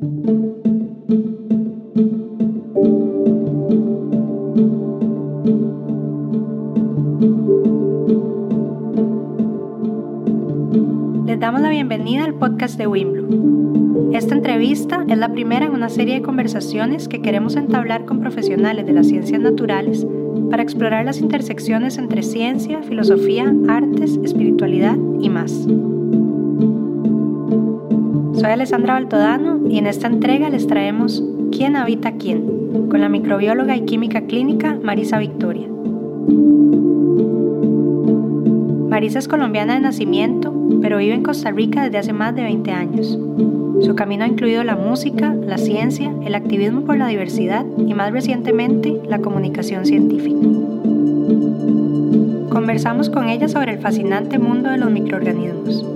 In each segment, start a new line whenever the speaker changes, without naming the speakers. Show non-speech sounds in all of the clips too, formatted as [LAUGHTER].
Les damos la bienvenida al podcast de Wimblu. Esta entrevista es la primera en una serie de conversaciones que queremos entablar con profesionales de las ciencias naturales para explorar las intersecciones entre ciencia, filosofía, artes, espiritualidad y más. Soy Alessandra Baltodano y en esta entrega les traemos ¿Quién habita quién? con la microbióloga y química clínica Marisa Victoria. Marisa es colombiana de nacimiento, pero vive en Costa Rica desde hace más de 20 años. Su camino ha incluido la música, la ciencia, el activismo por la diversidad y más recientemente la comunicación científica. Conversamos con ella sobre el fascinante mundo de los microorganismos,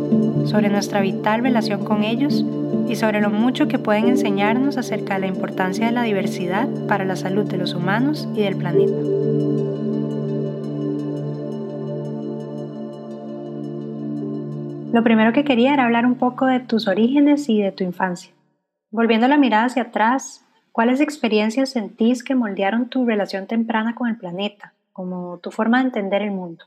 sobre nuestra vital relación con ellos y sobre lo mucho que pueden enseñarnos acerca de la importancia de la diversidad para la salud de los humanos y del planeta. Lo primero que quería era hablar un poco de tus orígenes y de tu infancia. Volviendo la mirada hacia atrás, ¿cuáles experiencias sentís que moldearon tu relación temprana con el planeta, como tu forma de entender el mundo?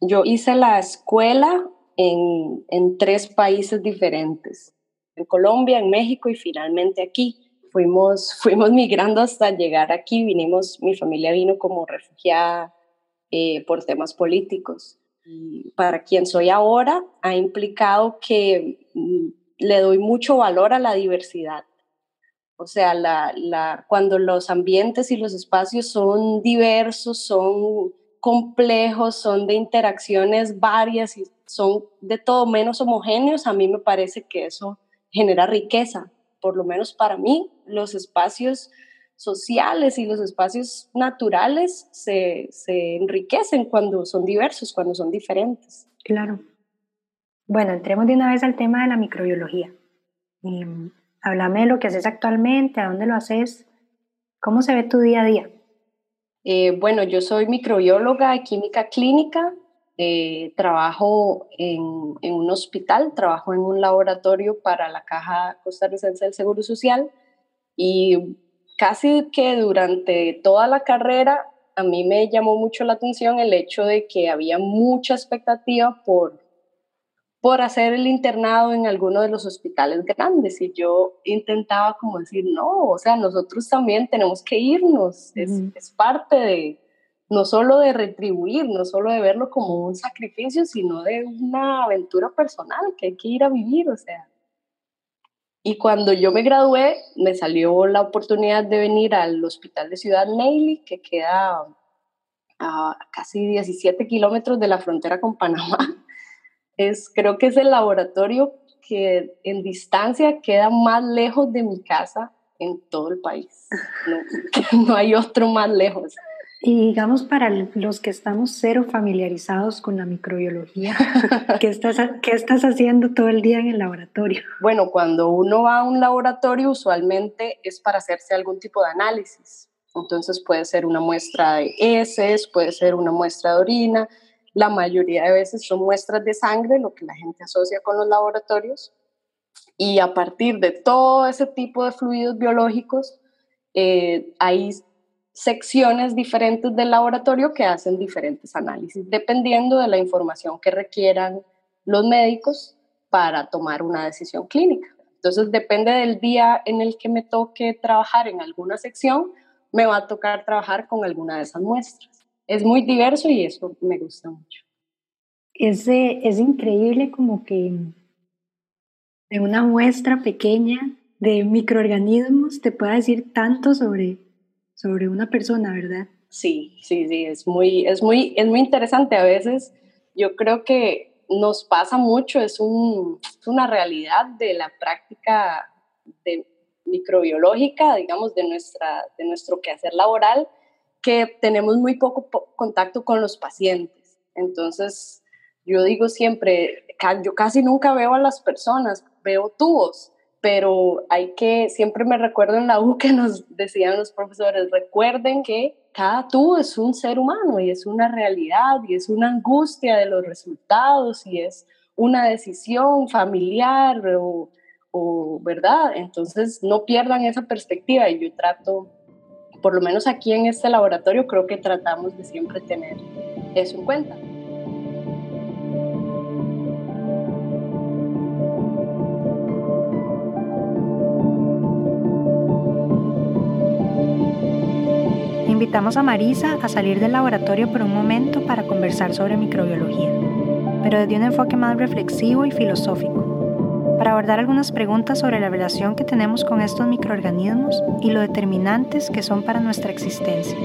Yo hice la escuela en, en tres países diferentes, en Colombia, en México y finalmente aquí. Fuimos, [LAUGHS] fuimos migrando hasta llegar aquí, vinimos, mi familia vino como refugiada eh, por temas políticos para quien soy ahora ha implicado que mm, le doy mucho valor a la diversidad. O sea, la, cuando los ambientes y los espacios son diversos, son complejos, son de interacciones varias y son de todo menos homogéneos, a mí me parece que eso genera riqueza. Por lo menos para mí, los espacios sociales y los espacios naturales se, enriquecen cuando son diversos, cuando son diferentes.
Claro. Bueno, entremos de una vez al tema de la microbiología. Mm, háblame de lo que haces actualmente, a dónde lo haces, cómo se ve tu día a día.
Eh, bueno, yo soy microbióloga de química clínica, eh, trabajo en, en, un hospital, trabajo en un laboratorio para la Caja Costarricense del Seguro Social y casi que durante toda la carrera a mí me llamó mucho la atención el hecho de que había mucha expectativa por, por hacer el internado en alguno de los hospitales grandes. Y yo intentaba como decir, no, o sea, nosotros también tenemos que irnos, es, es parte de, no solo de retribuir, no solo de verlo como un sacrificio, sino de una aventura personal que hay que ir a vivir, o sea, y cuando yo me gradué, me salió la oportunidad de venir al hospital de Ciudad Neily, que queda a casi 17 kilómetros de la frontera con Panamá. Es, creo que es el laboratorio que en distancia queda más lejos de mi casa en todo el país. [LAUGHS] No, no hay otro más lejos.
Y digamos, para los que estamos cero familiarizados con la microbiología, [LAUGHS] ¿qué estás, ¿qué estás haciendo todo el día en el laboratorio?
Bueno, cuando uno va a un laboratorio, usualmente es para hacerse algún tipo de análisis. Entonces puede ser una muestra de heces, puede ser una muestra de orina. La mayoría de veces son muestras de sangre, lo que la gente asocia con los laboratorios. Y a partir de todo ese tipo de fluidos biológicos, eh, hay secciones diferentes del laboratorio que hacen diferentes análisis, dependiendo de la información que requieran los médicos para tomar una decisión clínica. Entonces, depende del día en el que me toque trabajar en alguna sección, me va a tocar trabajar con alguna de esas muestras. Es muy diverso y eso me gusta mucho.
Es, es increíble como que en una muestra pequeña de microorganismos te pueda decir tanto sobre sobre una persona, ¿verdad?
Sí, sí, sí, es muy, es muy, es muy interesante. A veces yo creo que nos pasa mucho, es, un, una realidad de la práctica de microbiológica, digamos, de, nuestra, de nuestro quehacer laboral, que tenemos muy poco contacto con los pacientes. Entonces, yo digo siempre, yo casi nunca veo a las personas, veo tubos, pero hay que, siempre me recuerdo en la U [LAUGHS] que nos decían los profesores, recuerden que cada tú es un ser humano y es una realidad y es una angustia de los resultados y es una decisión familiar o, o ¿verdad? Entonces no pierdan esa perspectiva y yo trato, por lo menos aquí en este laboratorio, creo que tratamos de siempre tener eso en cuenta.
Invitamos a Marisa a salir del laboratorio por un momento para conversar sobre microbiología, pero desde un enfoque más reflexivo y filosófico, para abordar algunas preguntas sobre la relación que tenemos con estos microorganismos y lo determinantes que son para nuestra existencia,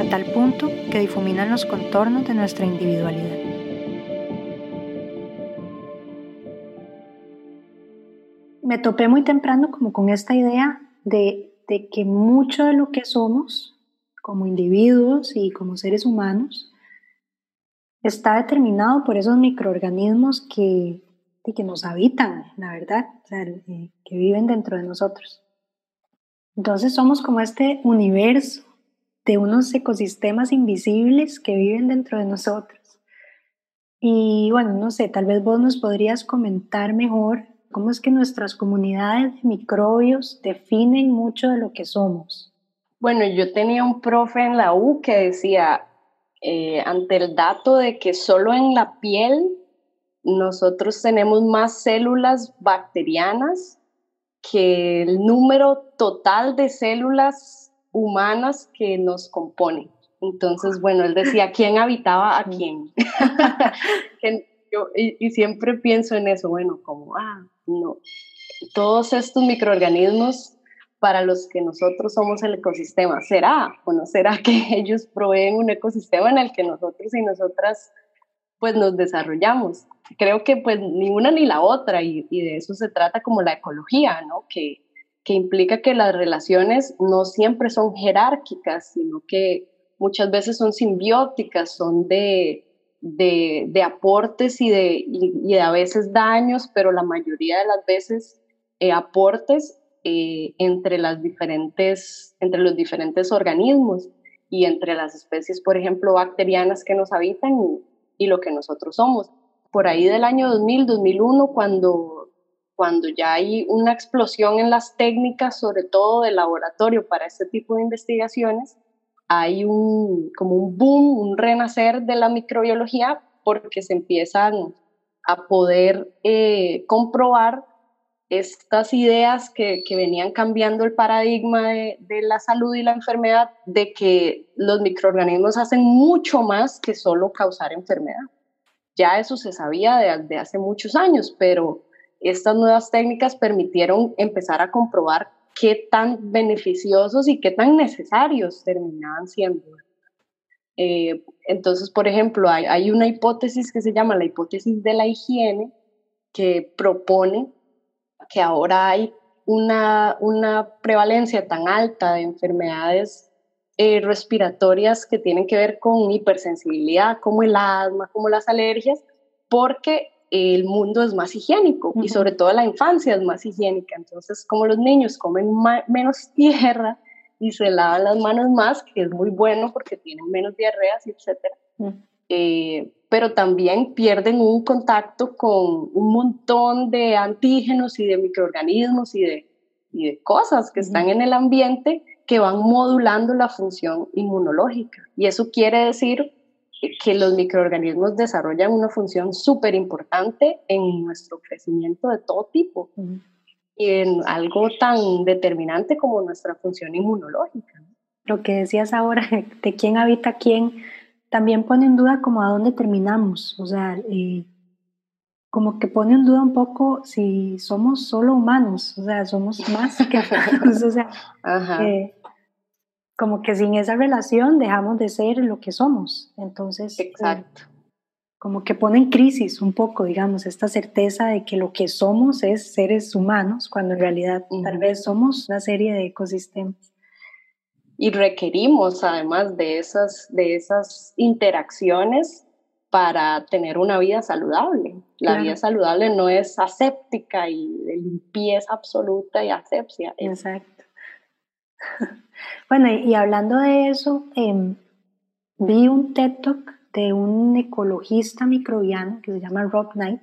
a tal punto que difuminan los contornos de nuestra individualidad. Me topé muy temprano como con esta idea de, de que mucho de lo que somos como individuos y como seres humanos está determinado por esos microorganismos que, que nos habitan, la verdad, eh, que viven dentro de nosotros. Entonces somos como este universo de unos ecosistemas invisibles que viven dentro de nosotros. Y bueno, no sé, tal vez vos nos podrías comentar mejor cómo es que nuestras comunidades de microbios definen mucho de lo que somos.
Bueno, yo tenía un profe en la U que decía, eh, ante el dato de que solo en la piel nosotros tenemos más células bacterianas que el número total de células humanas que nos componen. Entonces, bueno, él decía, ¿quién habitaba a quién? [LAUGHS] y, y, siempre pienso en eso, bueno, como, ah, no, todos estos microorganismos para los que nosotros somos el ecosistema. ¿Será o no será que [LAUGHS] ellos proveen un ecosistema en el que nosotros y nosotras pues nos desarrollamos? Creo que pues ni una ni la otra y, de eso se trata como la ecología, ¿no? Que, que implica que las relaciones no siempre son jerárquicas, sino que muchas veces son simbióticas, son de, de, de aportes y de, y, a veces daños, pero la mayoría de las veces eh, aportes eh, entre, las diferentes, entre los diferentes organismos y entre las especies, por ejemplo, bacterianas que nos habitan y, lo que nosotros somos. Por ahí del año 2000, 2001, cuando, cuando ya hay una explosión en las técnicas, sobre todo de laboratorio para este tipo de investigaciones, hay un, como un boom, un renacer de la microbiología porque se empiezan a poder eh, comprobar estas ideas que, venían cambiando el paradigma de, la salud y la enfermedad, de que los microorganismos hacen mucho más que solo causar enfermedad. Ya eso se sabía desde hace muchos años, pero estas nuevas técnicas permitieron empezar a comprobar qué tan beneficiosos y qué tan necesarios terminaban siendo. Eh, entonces, por ejemplo, hay, hay una hipótesis que se llama la hipótesis de la higiene, que propone que ahora hay una, una prevalencia tan alta de enfermedades eh, respiratorias que tienen que ver con hipersensibilidad, como el asma, como las alergias, porque el mundo es más higiénico y sobre todo la infancia es más higiénica. Entonces, como los niños comen menos [LAUGHS] tierra y se lavan las manos más, que es muy bueno porque tienen menos diarreas, etc pero también pierden un contacto con un montón de antígenos y de microorganismos y de, de cosas que están en el ambiente que van modulando la función inmunológica. Y eso quiere decir que los microorganismos desarrollan una función súper importante en nuestro crecimiento de todo tipo y en algo tan determinante como nuestra función inmunológica.
Lo que decías ahora, [LAUGHS] de quién habita quién, también pone en duda como a dónde terminamos, o sea, eh, como que pone en duda un poco si somos solo humanos, o sea, somos más que [LAUGHS] humanos, o sea, eh, como que sin esa relación dejamos de ser lo que somos, entonces,
eh, exacto.
como que pone en crisis un poco, digamos, esta certeza de que lo que somos es seres humanos, cuando en realidad tal vez somos una serie de ecosistemas
y requerimos además de esas, de esas interacciones para tener una vida saludable. La vida saludable no es aséptica y de limpieza absoluta y asepsia.
Exacto. [LAUGHS] Bueno, y hablando de eso, em, vi un TED Talk de un ecologista microbiano que se llama Rob Knight,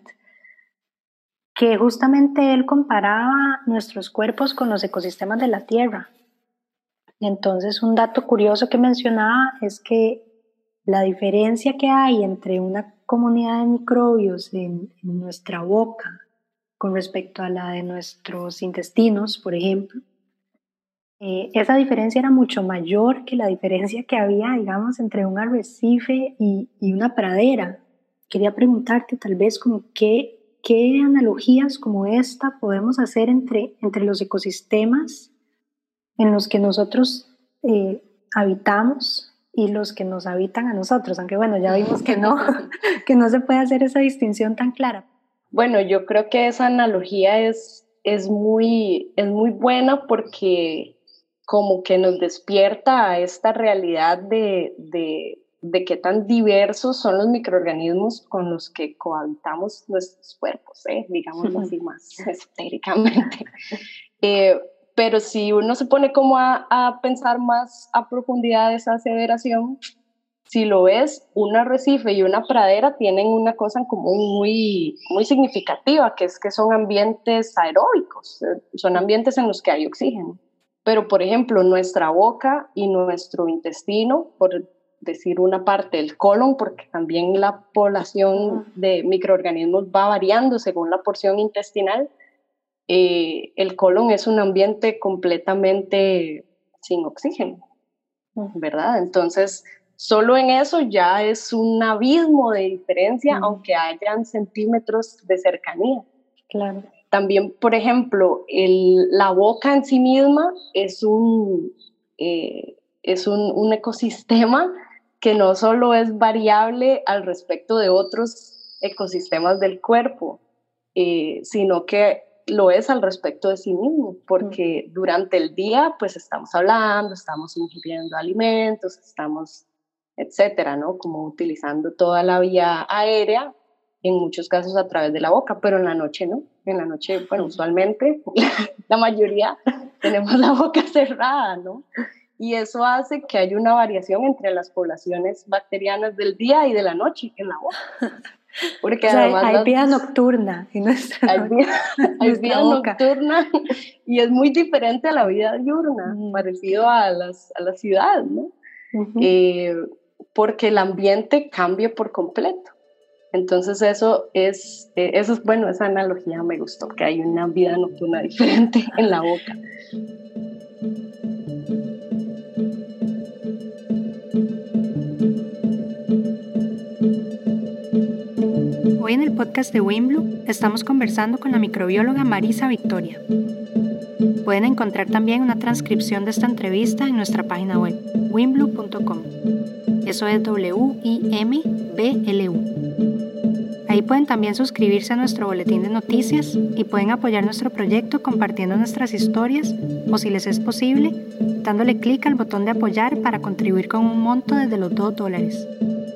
que justamente él comparaba nuestros cuerpos con los ecosistemas de la Tierra. Entonces, un dato curioso que mencionaba es que la diferencia que hay entre una comunidad de microbios en, nuestra boca con respecto a la de nuestros intestinos, por ejemplo, eh, esa diferencia era mucho mayor que la diferencia que había, digamos, entre un arrecife y, y una pradera. Quería preguntarte tal vez como qué, qué analogías como esta podemos hacer entre, entre los ecosistemas en los que nosotros eh, habitamos y los que nos habitan a nosotros, aunque bueno, ya vimos que no, [LAUGHS] que no se puede hacer esa distinción tan clara.
Bueno, yo creo que esa analogía es, es, muy, es muy buena porque como que nos despierta a esta realidad de, de, de qué tan diversos son los microorganismos con los que cohabitamos nuestros cuerpos, ¿eh? digámoslo [LAUGHS] así más [LAUGHS] esotéricamente. Eh, pero si uno se pone como a, a, pensar más a profundidad esa aseveración, si lo ves, un arrecife y una pradera tienen una cosa en común muy, muy significativa, que es que son ambientes aeróbicos, eh, son ambientes en los que hay oxígeno. Pero, por ejemplo, nuestra boca y nuestro intestino, por decir una parte, el colon, porque también la población de microorganismos va variando según la porción intestinal, eh, el colon es un ambiente completamente sin oxígeno, ¿verdad? Entonces, solo en eso ya es un abismo de diferencia, aunque hayan centímetros de cercanía.
Claro.
También, por ejemplo, la boca en sí misma es un, eh, es un, un, ecosistema que no solo es variable al respecto de otros ecosistemas del cuerpo, eh, sino que lo es al respecto de sí mismo, porque durante el día pues estamos hablando, estamos ingiriendo alimentos, estamos, etcétera, ¿no? Como utilizando toda la vía aérea, en muchos casos a través de la boca, pero en la noche no. En la noche, bueno, usualmente [LAUGHS] la mayoría tenemos la boca cerrada, ¿no? Y eso hace que haya una variación entre las poblaciones bacterianas del día y de la noche en la boca. [LAUGHS]
Porque hay vida nocturna y nuestra
hay [LAUGHS] vida, nocturna y es muy diferente a la vida diurna, parecido a, las, a la ciudad, ¿no? Eh, porque el ambiente cambia por completo. Entonces eso es, eh, eso es, bueno, esa analogía me gustó, que hay una vida nocturna diferente en la boca.
En el podcast de Wimblu estamos conversando con la microbióloga Marisa Victoria. Pueden encontrar también una transcripción de esta entrevista en nuestra página web, wimblu.com. Eso es W-I-M-B-L-U. Ahí pueden también suscribirse a nuestro boletín de noticias y pueden apoyar nuestro proyecto compartiendo nuestras historias o, si les es posible, dándole clic al botón de apoyar para contribuir con un monto desde los 2 dólares.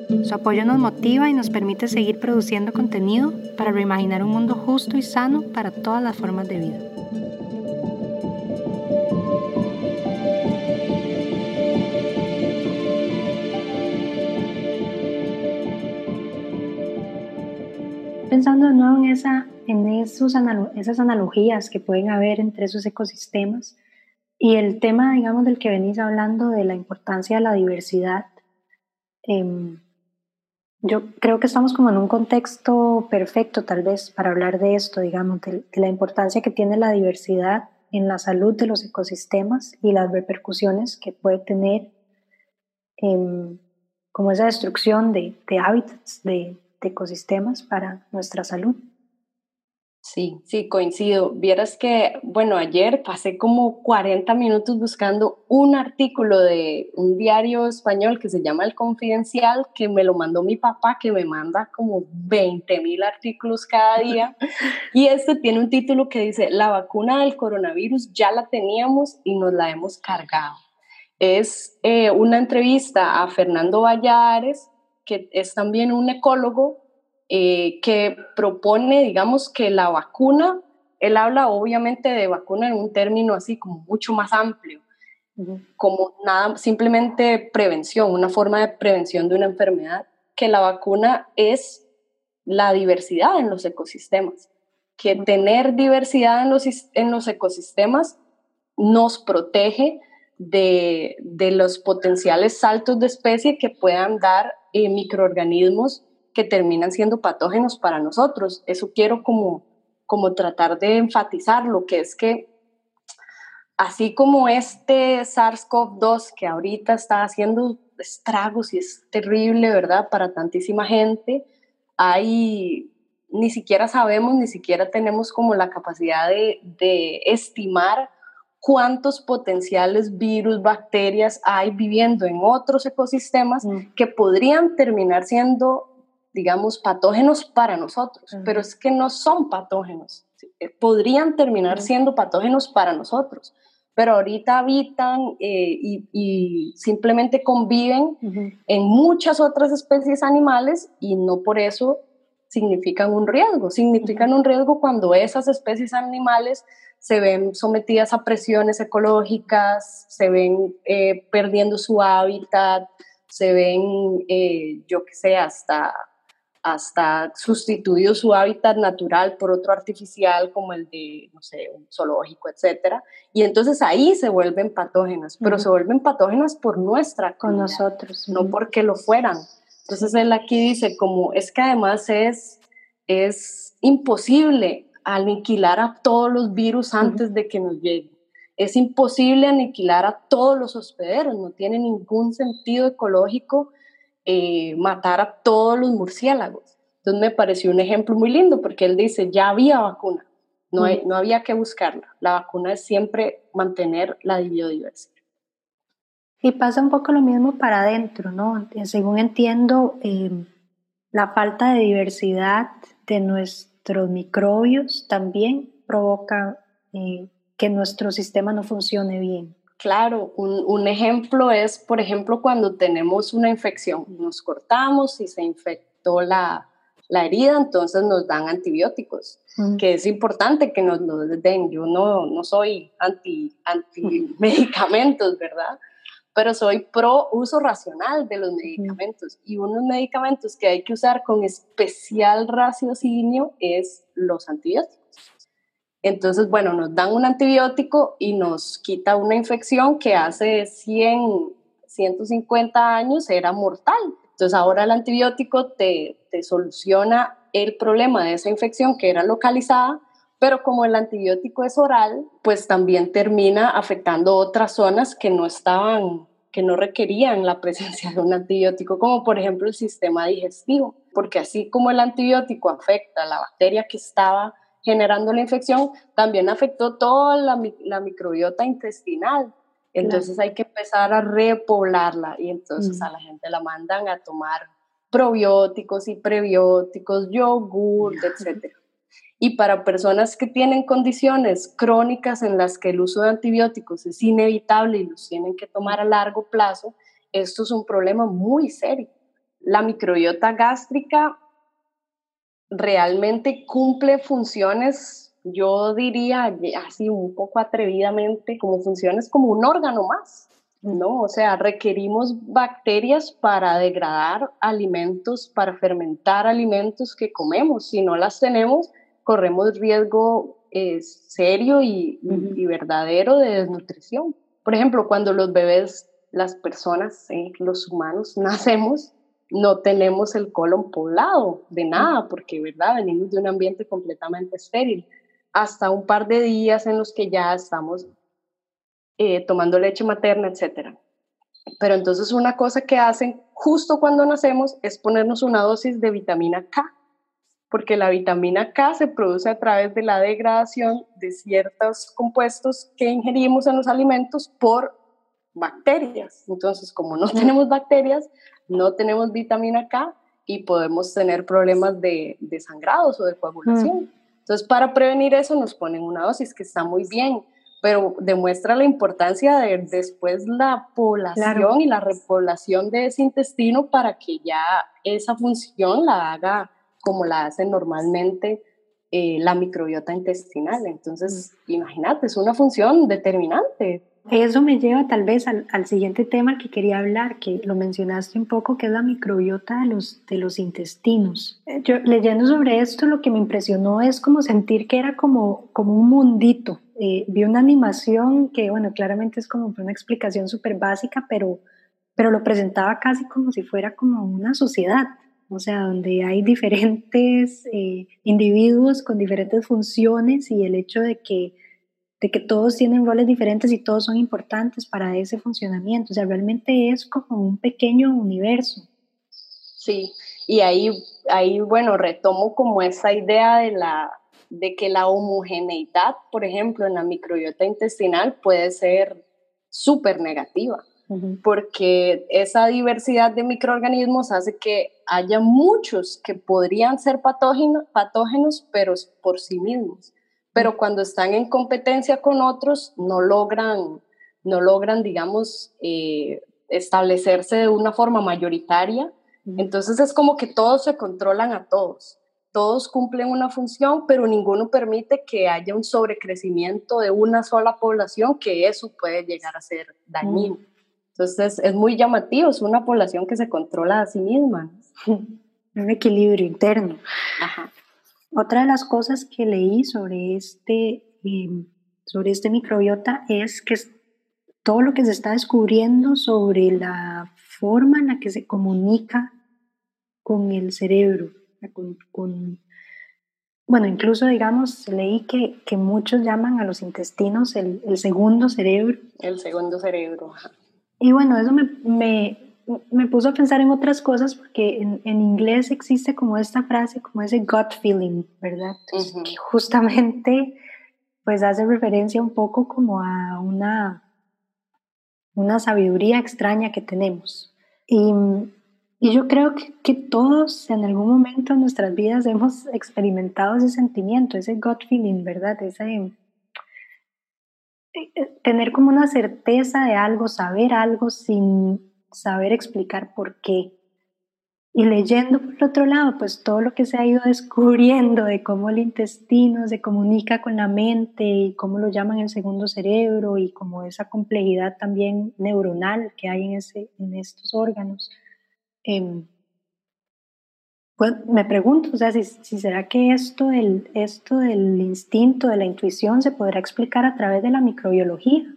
Su apoyo nos motiva y nos permite seguir produciendo contenido para reimaginar un mundo justo y sano para todas las formas de vida. Pensando de nuevo en, esa, en esos esas analogías que pueden haber entre esos ecosistemas y el tema, digamos, del que venís hablando de la importancia de la diversidad, eh, yo creo que estamos como en un contexto perfecto tal vez para hablar de esto, digamos, de, la importancia que tiene la diversidad en la salud de los ecosistemas y las repercusiones que puede tener como esa destrucción de, hábitats, de ecosistemas para nuestra salud.
Sí, sí, coincido. Vieras que, bueno, ayer pasé como 40 minutos buscando un artículo de un diario español que se llama El Confidencial, que me lo mandó mi papá, que me manda como 20 mil artículos cada día. [LAUGHS] y este tiene un título que dice, la vacuna del coronavirus ya la teníamos y nos la hemos cargado. Es eh, una entrevista a Fernando Valladares, que es también un ecólogo eh, que propone, digamos, que la vacuna, él habla obviamente de vacuna en un término así como mucho más amplio, como nada, simplemente prevención, una forma de prevención de una enfermedad, que la vacuna es la diversidad en los ecosistemas. que tener diversidad en los, en los ecosistemas nos protege de, de, los potenciales saltos de especie que puedan dar eh, microorganismos que terminan siendo patógenos para nosotros. Eso quiero como, como tratar de enfatizar, lo que es que así como este SARS-CoV-2 que ahorita está haciendo estragos y es terrible, ¿verdad? Para tantísima gente, hay, ni siquiera sabemos, ni siquiera tenemos como la capacidad de, de estimar cuántos potenciales virus, bacterias hay viviendo en otros ecosistemas mm. que podrían terminar siendo, digamos, patógenos para nosotros, pero es que no son patógenos, eh, podrían terminar siendo patógenos para nosotros, pero ahorita habitan eh, y, simplemente conviven en muchas otras especies animales y no por eso significan un riesgo, significan un riesgo cuando esas especies animales se ven sometidas a presiones ecológicas, se ven eh, perdiendo su hábitat, se ven, eh, yo qué sé, hasta, hasta sustituido su hábitat natural por otro artificial como el de, no sé, un zoológico, etcétera. Y entonces ahí se vuelven patógenas, pero se vuelven patógenas por nuestra
Con nosotros.
No porque lo fueran. Entonces él aquí dice como, es que además es, es imposible aniquilar a todos los virus antes de que nos lleguen. Es imposible aniquilar a todos los hospederos, no tiene ningún sentido ecológico eh, matar a todos los murciélagos. Entonces me pareció un ejemplo muy lindo porque él dice, ya había vacuna, no, no había que buscarla. La vacuna es siempre mantener la biodiversidad.
Y pasa un poco lo mismo para adentro, ¿no? Según entiendo, eh, la falta de diversidad de nuestro nuestros microbios también provoca eh, que nuestro sistema no funcione bien.
Claro, un, un, ejemplo es, por ejemplo, cuando tenemos una infección, nos cortamos y se infectó la, la herida, entonces nos dan antibióticos, mm. que es importante que nos los den. Yo no, no soy anti, anti medicamentos, ¿verdad? pero soy pro uso racional de los medicamentos y unos medicamentos que hay que usar con especial raciocinio es los antibióticos. Entonces, bueno, nos dan un antibiótico y nos quita una infección que hace 100, 150 años era mortal. Entonces, ahora el antibiótico te, te soluciona el problema de esa infección que era localizada, pero como el antibiótico es oral, pues también termina afectando otras zonas que no estaban, que no requerían la presencia de un antibiótico, como por ejemplo el sistema digestivo, porque así como el antibiótico afecta a la bacteria que estaba generando la infección, también afectó toda la, microbiota intestinal. Entonces hay que empezar a repoblarla y entonces a la gente la mandan a tomar probióticos y prebióticos, yogur, etcétera. Y para personas que tienen condiciones crónicas en las que el uso de antibióticos es inevitable y los tienen que tomar a largo plazo, esto es un problema muy serio. La microbiota gástrica realmente cumple funciones, yo diría así un poco atrevidamente, como funciones como un órgano más. ¿no? O sea, requerimos bacterias para degradar alimentos, para fermentar alimentos que comemos. Si no las tenemos, corremos riesgo eh, serio y, verdadero de desnutrición. Por ejemplo, cuando los bebés, las personas, eh, los humanos, [LAUGHS] nacemos, no tenemos el colon poblado de nada, porque, ¿verdad? Venimos de un ambiente completamente estéril. Hasta un par de días en los que ya estamos eh, tomando leche materna, etc. Pero entonces una cosa que hacen justo cuando nacemos es ponernos una dosis de vitamina K porque la vitamina K se produce a través de la degradación de ciertos compuestos que ingerimos en los alimentos por bacterias. Entonces, como no tenemos bacterias, no tenemos vitamina K y podemos tener problemas de, de sangrados o de coagulación. Mm. Entonces, para prevenir eso nos ponen una dosis que está muy bien, pero demuestra la importancia de después la población y la repoblación de ese intestino para que ya esa función la haga como la hacen normalmente eh, la microbiota intestinal. Entonces, imagínate, es una función determinante.
Eso me lleva tal vez al, siguiente tema que quería hablar, que lo mencionaste un poco, que es la microbiota de los, de los intestinos. Eh, yo leyendo sobre esto, lo que me impresionó es como sentir que era como, como un mundito. Eh, vi una animación que, bueno, claramente es como una explicación súper básica, pero, pero lo presentaba casi como si fuera como una sociedad, o sea, donde hay diferentes eh, individuos con diferentes funciones y el hecho de que de que todos tienen roles diferentes y todos son importantes para ese funcionamiento. O sea, realmente es como un pequeño universo.
Sí, y ahí, ahí bueno, retomo como esa idea de, la, de que la homogeneidad, por ejemplo, en la microbiota intestinal puede ser súper negativa, porque esa diversidad de microorganismos hace que haya muchos que podrían ser patógenos, patógenos pero por sí mismos pero cuando están en competencia con otros no logran, no logran digamos, eh, establecerse de una forma mayoritaria. Entonces es como que todos se controlan a todos. Todos cumplen una función, pero ninguno permite que haya un sobrecrecimiento de una sola población, que eso puede llegar a ser dañino. Entonces es muy llamativo, es una población que se controla a sí misma. [LAUGHS]
Un equilibrio interno. Ajá. Otra de las cosas que leí sobre este, em, sobre este microbiota es que todo lo que se está descubriendo sobre la forma en la que se comunica con el cerebro, con, bueno, incluso digamos, leí que, que, muchos llaman a los intestinos el, el segundo cerebro.
El segundo cerebro.
Y bueno, eso me, me, me puso a pensar en otras cosas porque en, en, inglés existe como esta frase, como ese gut feeling, ¿verdad? que justamente pues hace referencia un poco como a una, una sabiduría extraña que tenemos. Y, y yo creo que, que, todos en algún momento en nuestras vidas hemos experimentado ese sentimiento, ese gut feeling, ¿verdad? Ese, eh, eh, tener como una certeza de algo, saber algo sin saber explicar por qué. Y leyendo por otro lado, pues todo lo que se ha ido descubriendo de cómo el intestino se comunica con la mente y cómo lo llaman el segundo cerebro y como esa complejidad también neuronal que hay en, ese, en estos órganos. Em, pues me pregunto, o sea, si, si será que esto del, esto del instinto, de la intuición, se podrá explicar a través de la microbiología.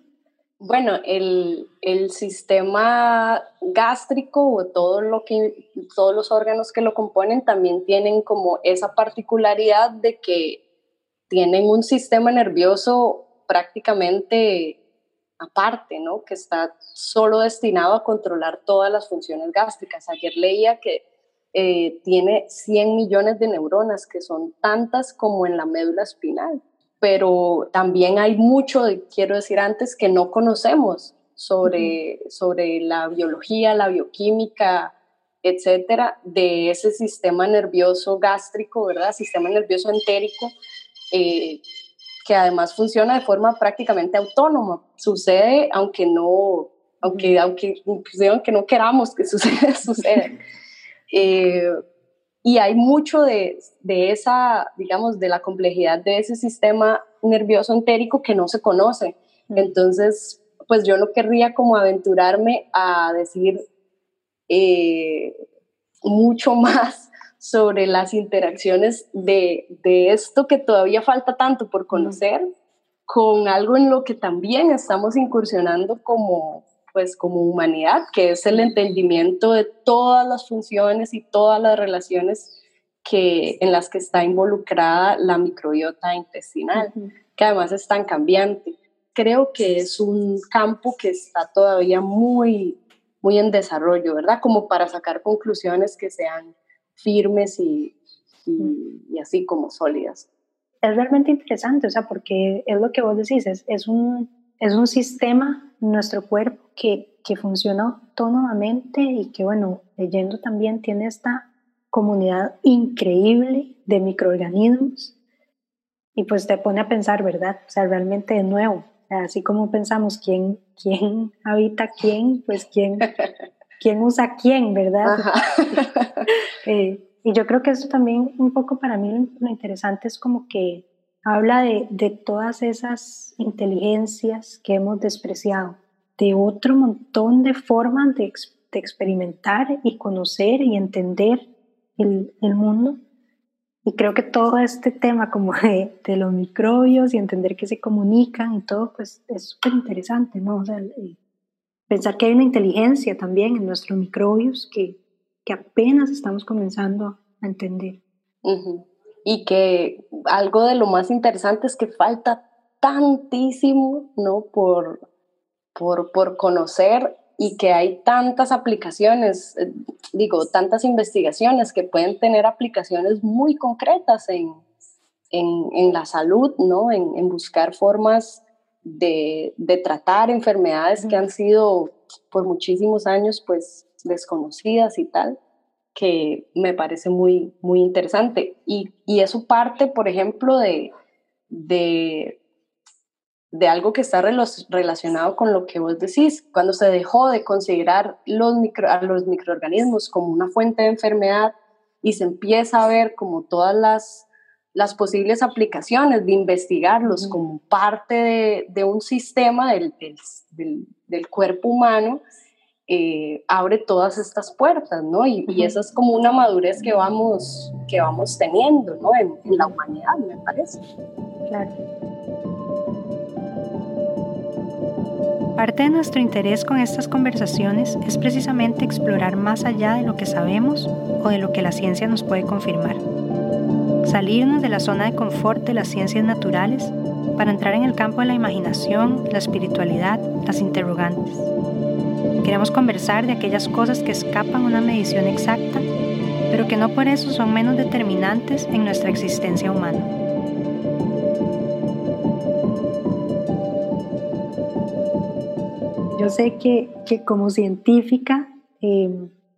Bueno, el, sistema gástrico o todo lo que, todos los órganos que lo componen también tienen como esa particularidad de que tienen un sistema nervioso prácticamente aparte, ¿no? Que está solo destinado a controlar todas las funciones gástricas. Ayer leía que eh, tiene 100 millones de neuronas, que son tantas como en la médula espinal pero también hay mucho, quiero decir antes, que no conocemos sobre, sobre la biología, la bioquímica, etcétera, de ese sistema nervioso gástrico, ¿verdad? Sistema nervioso entérico, eh, que además funciona de forma prácticamente autónoma. Sucede aunque no, aunque, aunque, aunque no queramos que [LAUGHS] suceda, sucede. Eh, y hay mucho de, de, esa, digamos, de la complejidad de ese sistema nervioso entérico que no se conoce. Entonces, pues yo no querría como aventurarme a decir eh, mucho [LAUGHS] más sobre las interacciones de, de, esto que todavía falta tanto por conocer con algo en lo que también estamos incursionando como, pues como humanidad, que es el entendimiento de todas las funciones y todas las relaciones que, en las que está involucrada la microbiota intestinal, que además es tan cambiante. Creo que es un campo que está todavía muy, muy en desarrollo, ¿verdad? Como para sacar conclusiones que sean firmes y, y, así como sólidas.
Es realmente interesante, o sea, porque es lo que vos decís, es, es un, es un sistema nuestro cuerpo que, que funciona autónomamente y que, bueno, leyendo también tiene esta comunidad increíble de microorganismos y pues te pone a pensar, ¿verdad? O sea, realmente de nuevo, así como pensamos quién, quién habita quién, pues quién, quién usa quién, ¿verdad? [LAUGHS] Eh, y yo creo que eso también un poco para mí lo interesante es como que habla de, de todas esas inteligencias que hemos despreciado, de otro montón de formas de, de experimentar y conocer y entender el, el, mundo. Y creo que todo este tema como [LAUGHS] de, de, los microbios y entender que se comunican y todo, pues es súper interesante, ¿no? O sea, pensar que hay una inteligencia también en nuestros microbios que, que apenas estamos comenzando a entender.
Y que algo de lo más interesante es que falta tantísimo, ¿no? Por, por, por conocer y que hay tantas aplicaciones, eh, digo, tantas investigaciones que pueden tener aplicaciones muy concretas en, en, en la salud, ¿no? En, en buscar formas de, de, tratar enfermedades que han sido por muchísimos años, pues, desconocidas y tal, que me parece muy, muy interesante. Y, y eso parte, por ejemplo, de, de, de algo que está relacionado con lo que vos decís, cuando se dejó de considerar los micro, a los microorganismos como una fuente de enfermedad y se empieza a ver como todas las, las posibles aplicaciones de investigarlos como parte de, de un sistema del, del, del, cuerpo humano, eh, abre todas estas puertas, ¿no? Y, y, esa es como una madurez que vamos, que vamos teniendo, ¿no? En, en la humanidad, me parece.
Claro. Parte de nuestro interés con estas conversaciones es precisamente explorar más allá de lo que sabemos o de lo que la ciencia nos puede confirmar. Salirnos de la zona de confort de las ciencias naturales para entrar en el campo de la imaginación, la espiritualidad, las interrogantes. Queremos conversar de aquellas cosas que escapan a una medición exacta, pero que no por eso son menos determinantes en nuestra existencia humana. Yo sé que, que como científica, eh,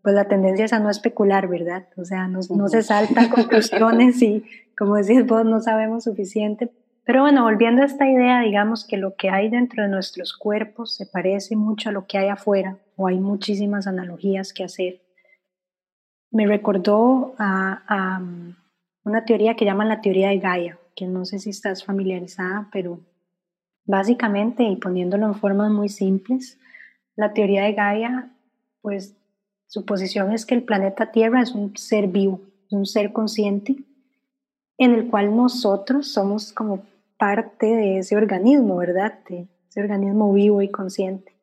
pues la tendencia es a no especular, ¿verdad? O sea, no, no se saltan [LAUGHS] conclusiones y, como decís vos, no sabemos suficiente. Pero bueno, volviendo a esta idea, digamos que lo que hay dentro de nuestros cuerpos se parece mucho a lo que hay afuera, o hay muchísimas analogías que hacer. Me recordó a, a una teoría que llaman la teoría de Gaia, que no sé si estás familiarizada, pero Básicamente, y poniéndolo en formas muy simples, la teoría de Gaia, pues su posición es que el planeta Tierra es un ser vivo, un ser consciente, en el cual nosotros somos como parte de ese organismo, ¿verdad? De ese organismo vivo y consciente.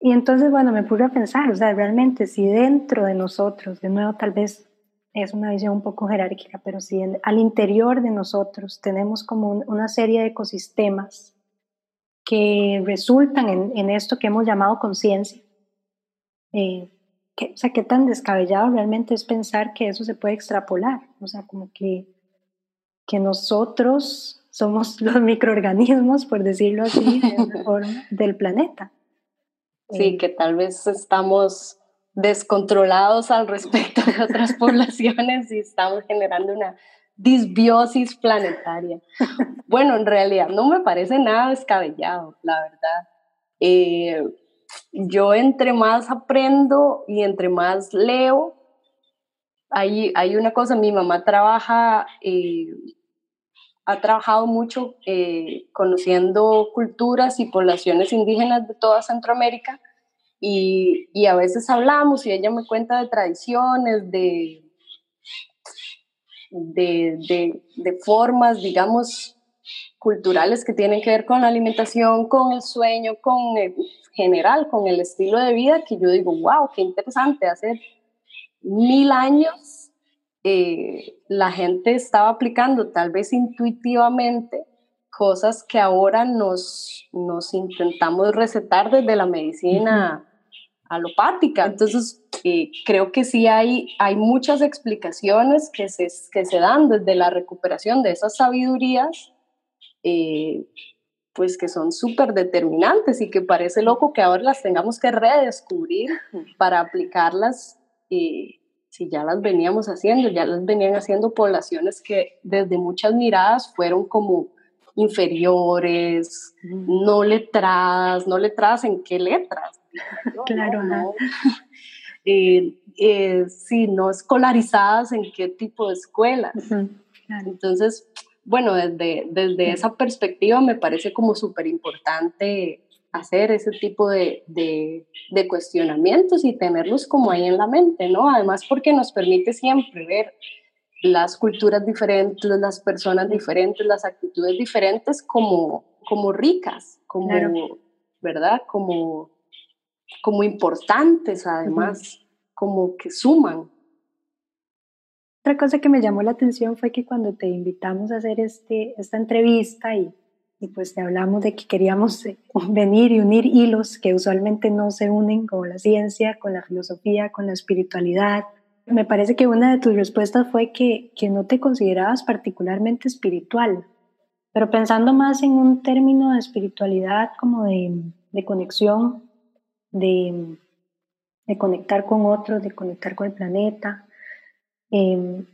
Y entonces, bueno, me puse a pensar, o sea, realmente si dentro de nosotros, de nuevo tal vez es una visión un poco jerárquica, pero si al interior de nosotros tenemos como una serie de ecosistemas que resultan en, esto que hemos llamado conciencia, eh, o sea, qué tan descabellado realmente es pensar que eso se puede extrapolar, o sea, como que, que nosotros somos [LAUGHS] los microorganismos, por decirlo así, [LAUGHS] del planeta.
Sí, eh, que tal vez estamos descontrolados al respecto de otras [LAUGHS] poblaciones y estamos generando una disbiosis planetaria. Bueno, en realidad no me parece nada descabellado, la verdad. Eh, yo entre más aprendo y entre más leo, hay, hay una cosa, mi mamá trabaja, eh, ha trabajado mucho eh, conociendo culturas y poblaciones indígenas de toda Centroamérica y, y, a veces hablamos y ella me cuenta de tradiciones, de, de, de, de, formas, digamos, culturales que tienen que ver con la alimentación, con el sueño, con el general, con el estilo de vida, que yo digo, wow, qué interesante, hace mil años eh, la gente estaba aplicando tal vez intuitivamente cosas que ahora nos, nos intentamos recetar desde la medicina alopática. Entonces, eh, creo que sí hay, hay muchas explicaciones que se, que se dan desde la recuperación de esas sabidurías, eh, pues que son súper determinantes y que parece loco que ahora las tengamos que redescubrir para aplicarlas. Eh, si ya las veníamos haciendo, ya las venían haciendo poblaciones que desde muchas miradas fueron como inferiores, no letradas, no letradas en qué letras, [LAUGHS]
claro, ¿no?
eh, eh, si no escolarizadas en qué tipo de escuela. Entonces, bueno, desde, desde esa perspectiva me parece como súper importante hacer ese tipo de, de, de, cuestionamientos y tenerlos como ahí en la mente, ¿no? Además porque nos permite siempre ver las culturas diferentes, las personas diferentes, las actitudes diferentes como, como ricas, como, ¿verdad? Como, como importantes además, como que suman.
Otra cosa que me llamó la atención fue que cuando te invitamos a hacer este, esta entrevista y, y pues te hablamos de que queríamos eh, venir y unir hilos que usualmente no se unen con la ciencia, con la filosofía, con la espiritualidad. Me parece que una de tus respuestas fue que, que no te considerabas particularmente espiritual, pero pensando más en un término de espiritualidad como de, de conexión, de, de conectar con otros, de conectar con el planeta, Em,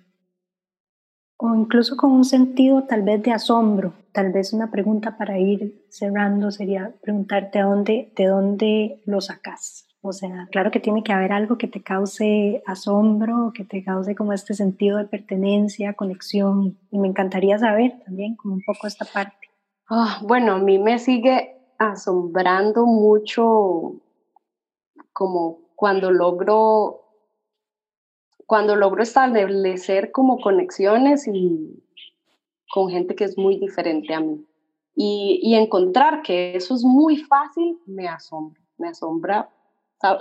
o incluso con un sentido tal vez de asombro. Tal vez una pregunta para ir cerrando sería preguntarte a dónde, de dónde lo sacas. O sea, claro que tiene que haber algo que te cause asombro, que te cause como este sentido de pertenencia, conexión. Y me encantaría saber también como un poco esta parte.
Ah, bueno, a mí me sigue asombrando mucho como cuando logro cuando logro establecer como conexiones y con gente que es muy diferente a mí. Y, y encontrar que eso es muy fácil me asombra, me asombra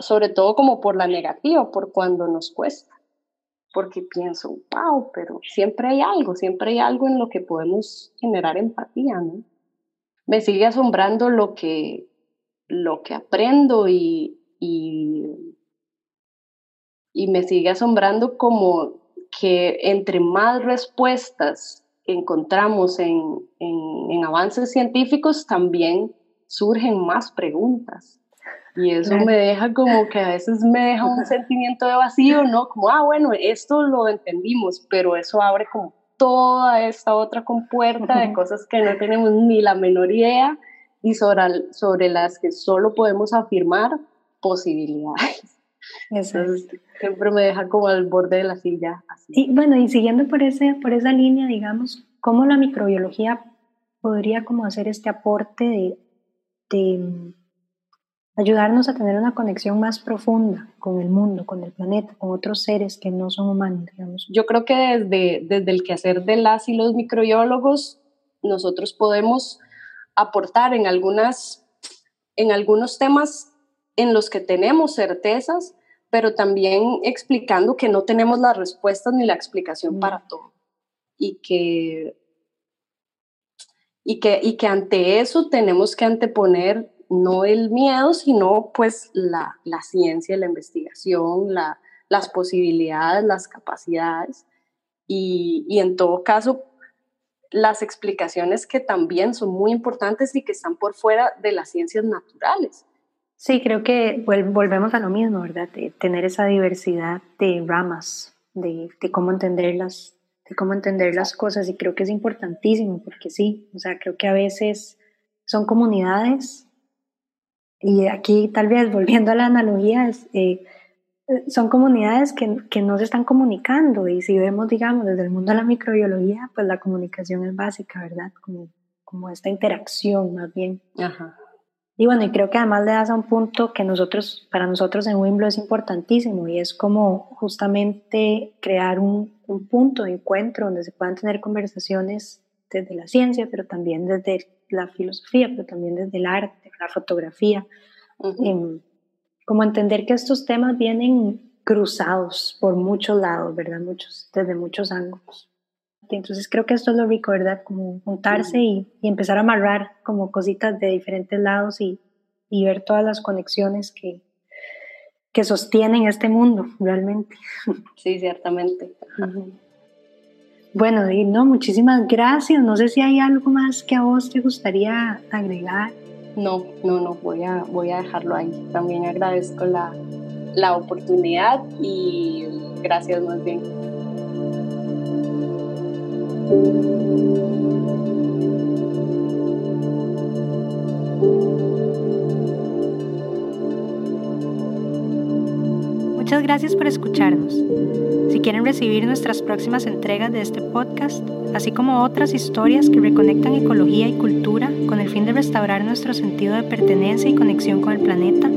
sobre todo como por la negativa, por cuando nos cuesta, porque pienso, wow, pero siempre hay algo, siempre hay algo en lo que podemos generar empatía, ¿no? Me sigue asombrando lo que, lo que aprendo y, y y me sigue asombrando como que entre más respuestas encontramos en, en, avances científicos, también surgen más preguntas. Y eso me deja como que a veces me deja un [LAUGHS] sentimiento de vacío, ¿no? Como, ah, bueno, esto lo entendimos, pero eso abre como toda esta otra compuerta de cosas que no tenemos ni la menor idea y sobre, sobre las que solo podemos afirmar posibilidades. Entonces, siempre me deja como al borde de la silla.
Y bueno, y siguiendo por, ese, por esa línea, digamos, ¿cómo la microbiología podría como hacer este aporte de, de mm, ayudarnos a tener una conexión más profunda con el mundo, con el planeta, con otros seres que no son humanos, digamos?
Yo creo que desde, desde el quehacer de las y los microbiólogos, nosotros podemos aportar en, algunas, en algunos temas en los que tenemos certezas, pero también explicando que no tenemos las respuestas ni la explicación para todo. Y que, y, que, y que ante eso tenemos que anteponer no el miedo, sino pues la, la ciencia, la investigación, la, las posibilidades, las capacidades. Y, y en todo caso las explicaciones que también son muy importantes y que están por fuera de las ciencias naturales
Sí, creo que volvemos a lo mismo, ¿verdad? De tener esa diversidad de ramas, de, de, cómo entenderlas, de cómo entender las cosas y creo que es importantísimo porque sí, o sea, creo que a veces son comunidades y aquí tal vez [LAUGHS] volviendo a la analogía, eh, son comunidades que, que, no se están comunicando y si vemos, digamos, desde el mundo de la microbiología, pues la comunicación es básica, ¿verdad? Como, como esta interacción más bien. Ajá. Y bueno, y creo que además le das a un punto que nosotros, para nosotros en Wimblo es importantísimo y es como justamente crear un, un punto de encuentro donde se puedan tener conversaciones desde la ciencia, pero también desde la filosofía, pero también desde el arte, la fotografía. Em, como entender que estos temas vienen cruzados por muchos lados, ¿verdad? Muchos, desde muchos ángulos. Entonces creo que esto es lo rico, ¿verdad? Como juntarse y, empezar a amarrar como cositas de diferentes lados y, y ver todas las conexiones que, que sostienen este mundo realmente.
Sí, ciertamente.
Bueno, y no, muchísimas gracias. No sé si hay algo más que a vos te gustaría agregar.
No, no, no, voy a, voy a dejarlo ahí. También agradezco la, la oportunidad y gracias más bien.
Muchas gracias por escucharnos. Si quieren recibir nuestras próximas entregas de este podcast, así como otras historias que reconectan ecología y cultura con el fin de restaurar nuestro sentido de pertenencia y conexión con el planeta,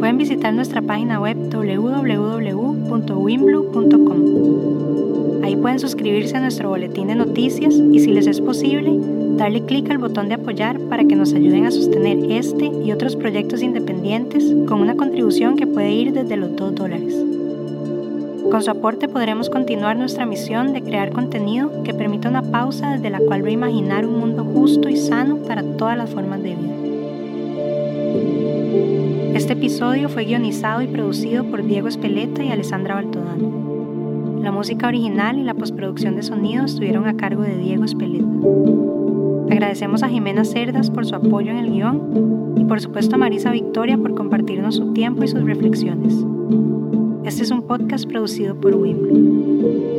pueden visitar nuestra página web www.wimblu.com. Ahí pueden suscribirse a nuestro boletín de noticias y si les es posible, darle clic al botón de apoyar para que nos ayuden a sostener este y otros proyectos independientes con una contribución que puede ir desde los 2 dólares. Con su aporte podremos continuar nuestra misión de crear contenido que permita una pausa desde la cual reimaginar un mundo justo y sano para todas las formas de vida. Este episodio fue guionizado y producido por Diego Espeleta y Alessandra Baltodano. La música original y la postproducción de sonido estuvieron a cargo de Diego Espeleta. Agradecemos a Jimena Cerdas por su apoyo en el guion y por supuesto a Marisa Victoria por compartirnos su tiempo y sus reflexiones. Este es un podcast producido por Wimbledon.